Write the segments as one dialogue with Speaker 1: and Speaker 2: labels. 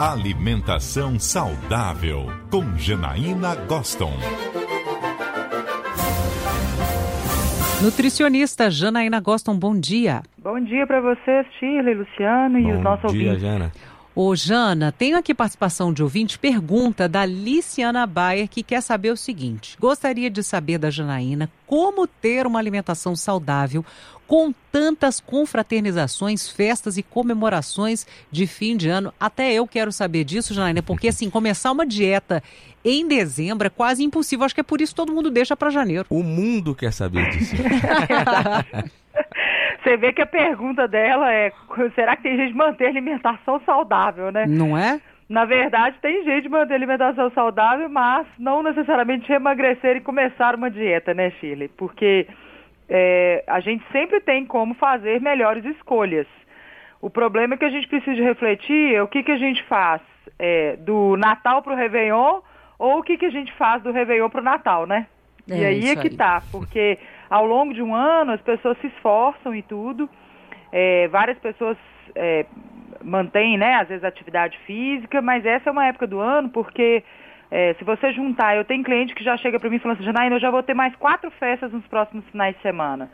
Speaker 1: Alimentação saudável com Janaína Goston.
Speaker 2: Nutricionista Janaína Goston, bom dia.
Speaker 3: Bom dia para vocês, Shirley, Luciano e os nossos
Speaker 4: dia,
Speaker 3: ouvintes.
Speaker 4: Jana.
Speaker 2: Ô, Jana, tenho aqui participação de ouvinte, pergunta da Liciana Bayer, que quer saber o seguinte: gostaria de saber da Janaína como ter uma alimentação saudável com tantas confraternizações, festas e comemorações de fim de ano. Até eu quero saber disso, Janaína, porque assim, começar uma dieta em dezembro é quase impossível. Acho que é por isso que todo mundo deixa para janeiro.
Speaker 4: O mundo quer saber disso.
Speaker 3: Você vê que a pergunta dela é: será que tem gente de manter alimentação saudável, né?
Speaker 2: Não é?
Speaker 3: Na verdade, tem gente de manter alimentação saudável, mas não necessariamente emagrecer e começar uma dieta, né, Shirley? Porque é, a gente sempre tem como fazer melhores escolhas. O problema é que a gente precisa refletir é o que, que a gente faz é, do Natal para o Réveillon ou o que, que a gente faz do Réveillon para o Natal, né?
Speaker 2: É,
Speaker 3: e aí é que
Speaker 2: aí.
Speaker 3: tá, porque ao longo de um ano as pessoas se esforçam e tudo, é, várias pessoas é, mantêm, né, às vezes atividade física, mas essa é uma época do ano porque é, se você juntar, eu tenho cliente que já chega para mim falando assim, Janaína, eu já vou ter mais quatro festas nos próximos finais de semana.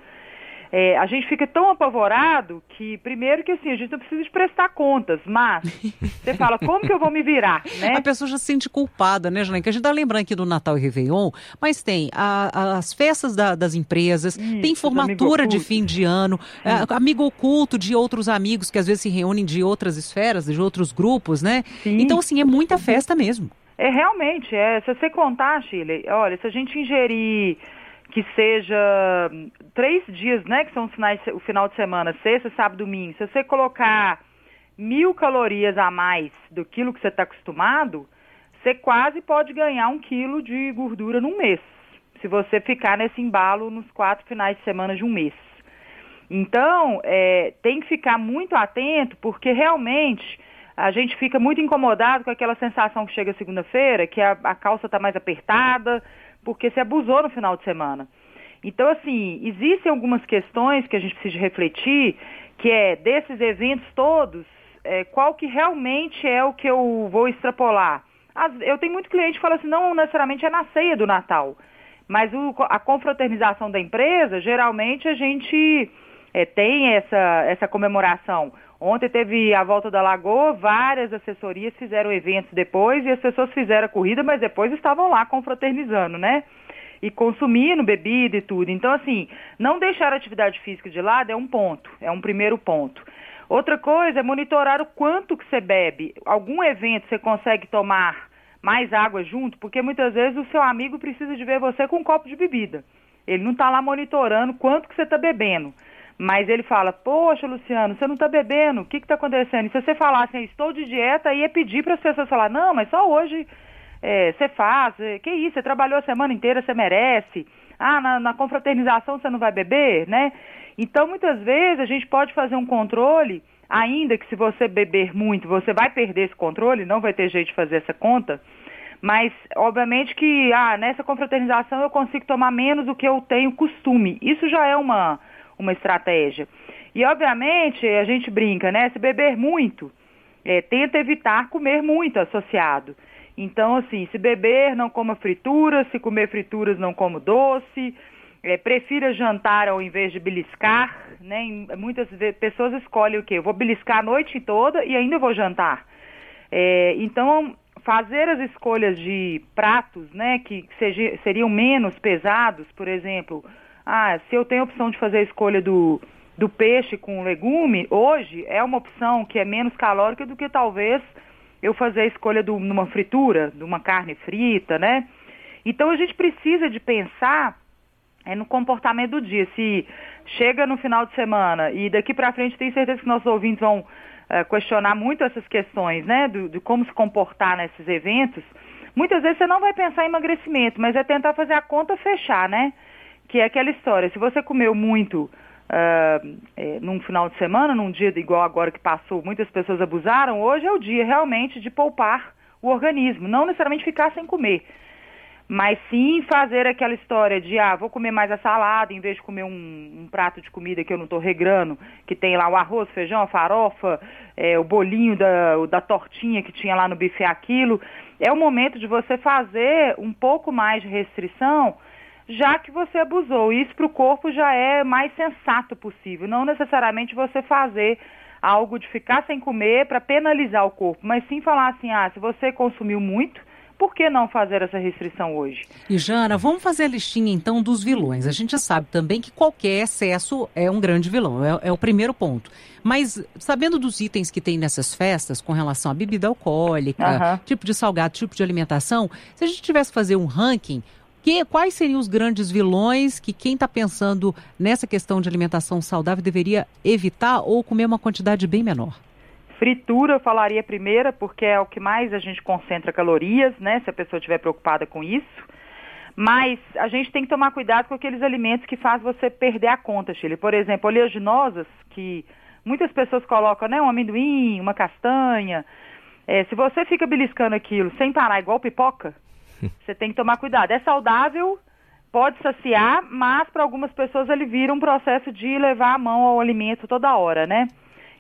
Speaker 3: É, a gente fica tão apavorado que, primeiro que assim, a gente não precisa de prestar contas, mas você fala, como que eu vou me virar, né?
Speaker 2: A pessoa já se sente culpada, né, Janaína? Que a gente tá lembrando aqui do Natal e Réveillon, mas tem a- a- as festas da- das empresas,
Speaker 3: Isso,
Speaker 2: tem formatura de fim de ano, é, amigo oculto de outros amigos que às vezes se reúnem de outras esferas, de outros grupos, né?
Speaker 3: Sim.
Speaker 2: Então, assim, é muita festa mesmo.
Speaker 3: É realmente, é. Se você contar, Chile, olha, se a gente ingerir que seja hum, três dias, né, que são finais, o final de semana, sexta, sábado, domingo, se você colocar mil calorias a mais do quilo que você está acostumado, você quase pode ganhar um quilo de gordura num mês, se você ficar nesse embalo nos quatro finais de semana de um mês. Então, é, tem que ficar muito atento, porque realmente a gente fica muito incomodado com aquela sensação que chega segunda-feira, que a, a calça está mais apertada, porque se abusou no final de semana. Então, assim, existem algumas questões que a gente precisa refletir, que é desses eventos todos, é, qual que realmente é o que eu vou extrapolar. As- eu tenho muito cliente que fala assim, não necessariamente é na ceia do Natal, mas o- a confraternização da empresa, geralmente a gente é, tem essa, essa comemoração. Ontem teve a volta da Lagoa, várias assessorias fizeram eventos depois e as pessoas fizeram a corrida, mas depois estavam lá confraternizando, né? E consumindo bebida e tudo. Então, assim, não deixar a atividade física de lado é um ponto, é um primeiro ponto. Outra coisa é monitorar o quanto que você bebe. Algum evento você consegue tomar mais água junto, porque muitas vezes o seu amigo precisa de ver você com um copo de bebida. Ele não está lá monitorando quanto que você está bebendo. Mas ele fala, poxa, Luciano, você não está bebendo, o que está acontecendo? E se você falar assim, estou de dieta, aí é pedir para as pessoas falar, não, mas só hoje é, você faz, é, que isso, você trabalhou a semana inteira, você merece. Ah, na, na confraternização você não vai beber, né? Então, muitas vezes, a gente pode fazer um controle, ainda que se você beber muito, você vai perder esse controle, não vai ter jeito de fazer essa conta, mas, obviamente que, ah, nessa confraternização eu consigo tomar menos do que eu tenho costume. Isso já é uma, uma estratégia. E, obviamente, a gente brinca, né? Se beber muito, é, tenta evitar comer muito associado. Então, assim, se beber, não coma frituras, se comer frituras, não coma doce, é, prefira jantar ao invés de beliscar, né? Muitas pessoas escolhem o quê? Eu vou beliscar a noite toda e ainda vou jantar. É, então, fazer as escolhas de pratos, né, que seriam menos pesados, por exemplo, ah, se eu tenho a opção de fazer a escolha do, do peixe com legume, hoje é uma opção que é menos calórica do que talvez eu fazer a escolha de uma fritura, de uma carne frita, né? Então a gente precisa de pensar é no comportamento do dia. Se chega no final de semana e daqui para frente tenho certeza que nossos ouvintes vão eh, questionar muito essas questões, né, do- de como se comportar nesses eventos. Muitas vezes você não vai pensar em emagrecimento, mas é tentar fazer a conta fechar, né? Que é aquela história. Se você comeu muito ah, eh, num final de semana, num dia igual agora que passou, muitas pessoas abusaram, hoje é o dia realmente de poupar o organismo, não necessariamente ficar sem comer. mas sim fazer aquela história de, ah, vou comer mais a salada em vez de comer um, um prato de comida que eu não estou regrando, que tem lá o arroz, feijão, a farofa, é, o bolinho da, da tortinha que tinha lá no bife aquilo. É o momento de você fazer um pouco mais de restrição, já que você abusou. Isso para o corpo já é mais sensato possível, não necessariamente você fazer algo de ficar sem comer para penalizar o corpo, mas sim falar assim, ah, se você consumiu muito, por que não fazer essa restrição hoje?
Speaker 2: E Jana, vamos fazer a listinha então dos vilões. A gente sabe também que qualquer excesso é um grande vilão, é, é o primeiro ponto. Mas sabendo dos itens que tem nessas festas com relação à bebida alcoólica, uhum. tipo de salgado, tipo de alimentação, se a gente tivesse que fazer um ranking, que, quais seriam os grandes vilões que quem está pensando nessa questão de alimentação saudável deveria evitar ou comer uma quantidade bem menor?
Speaker 3: Fritura eu falaria primeira, porque é o que mais a gente concentra calorias, né? Se a pessoa estiver preocupada com isso. Mas a gente tem que tomar cuidado com aqueles alimentos que fazem você perder a conta, Chile. Por exemplo, oleaginosas, que muitas pessoas colocam, né? Um amendoim, uma castanha. É, se você fica beliscando aquilo sem parar, igual pipoca, você tem que tomar cuidado. É saudável, pode saciar, mas para algumas pessoas ele vira um processo de levar a mão ao alimento toda hora, né?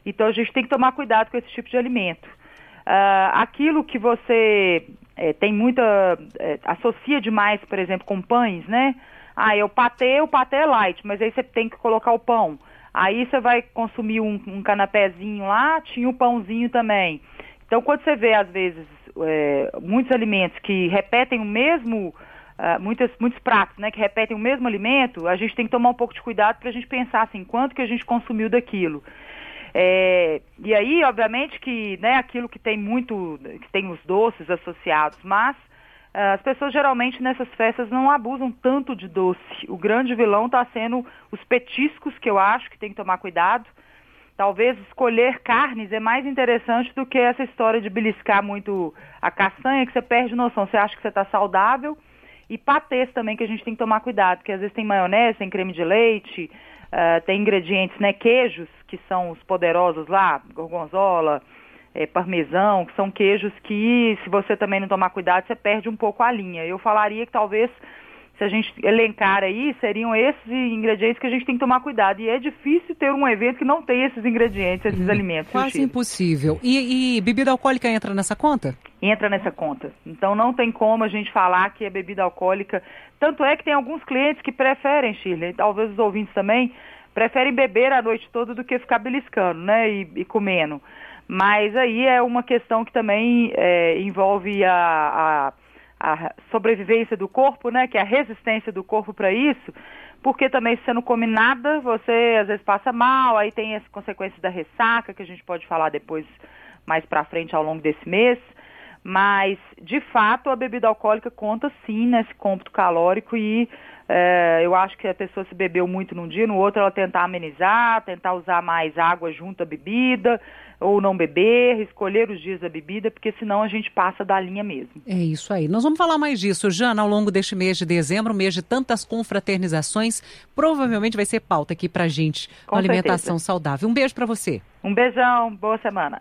Speaker 3: Então a gente tem que tomar cuidado com esse tipo de alimento. Uh, aquilo que você é, tem muita. É, associa demais, por exemplo, com pães, né? Ah, é o patê, o patê é light, mas aí você tem que colocar o pão. Aí você vai consumir um, um canapézinho lá, tinha o pãozinho também. Então, quando você vê, às vezes, é, muitos alimentos que repetem o mesmo, uh, muitos, muitos pratos, né, que repetem o mesmo alimento, a gente tem que tomar um pouco de cuidado para a gente pensar assim, quanto que a gente consumiu daquilo. É, e aí, obviamente, que né, aquilo que tem muito, que tem os doces associados, mas uh, as pessoas geralmente nessas festas não abusam tanto de doce. O grande vilão está sendo os petiscos, que eu acho que tem que tomar cuidado. Talvez escolher carnes é mais interessante do que essa história de beliscar muito a castanha, que você perde noção. Você acha que você está saudável. E patês também, que a gente tem que tomar cuidado, porque às vezes tem maionese, tem creme de leite, uh, tem ingredientes, né, queijos, que são os poderosos lá, gorgonzola, é, parmesão, que são queijos que, se você também não tomar cuidado, você perde um pouco a linha. Eu falaria que talvez, se a gente elencar aí, seriam esses ingredientes que a gente tem que tomar cuidado. E é difícil ter um evento que não tem esses ingredientes, esses hum, alimentos.
Speaker 2: Quase impossível. E, e bebida alcoólica entra nessa conta?
Speaker 3: Entra nessa conta. Então não tem como a gente falar que é bebida alcoólica. Tanto é que tem alguns clientes que preferem, Shirley, talvez os ouvintes também, preferem beber a noite toda do que ficar beliscando, né, e, e comendo. Mas aí é uma questão que também é, envolve a, a, a, sobrevivência do corpo, né, que é a resistência do corpo para isso, porque também se você não come nada, você às vezes passa mal, aí tem as consequências da ressaca, que a gente pode falar depois, mais para frente ao longo desse mês. Mas, de fato, a bebida alcoólica conta sim nesse cômputo calórico e é, eu acho que a pessoa se bebeu muito num dia, no outro ela tentar amenizar, tentar usar mais água junto à bebida, ou não beber, escolher os dias da bebida, porque senão a gente passa da linha mesmo.
Speaker 2: É isso aí. Nós vamos falar mais disso, Jana, ao longo deste mês de dezembro, mês de tantas confraternizações. Provavelmente vai ser pauta aqui pra gente, Com alimentação saudável. Um beijo para você.
Speaker 3: Um beijão, boa semana.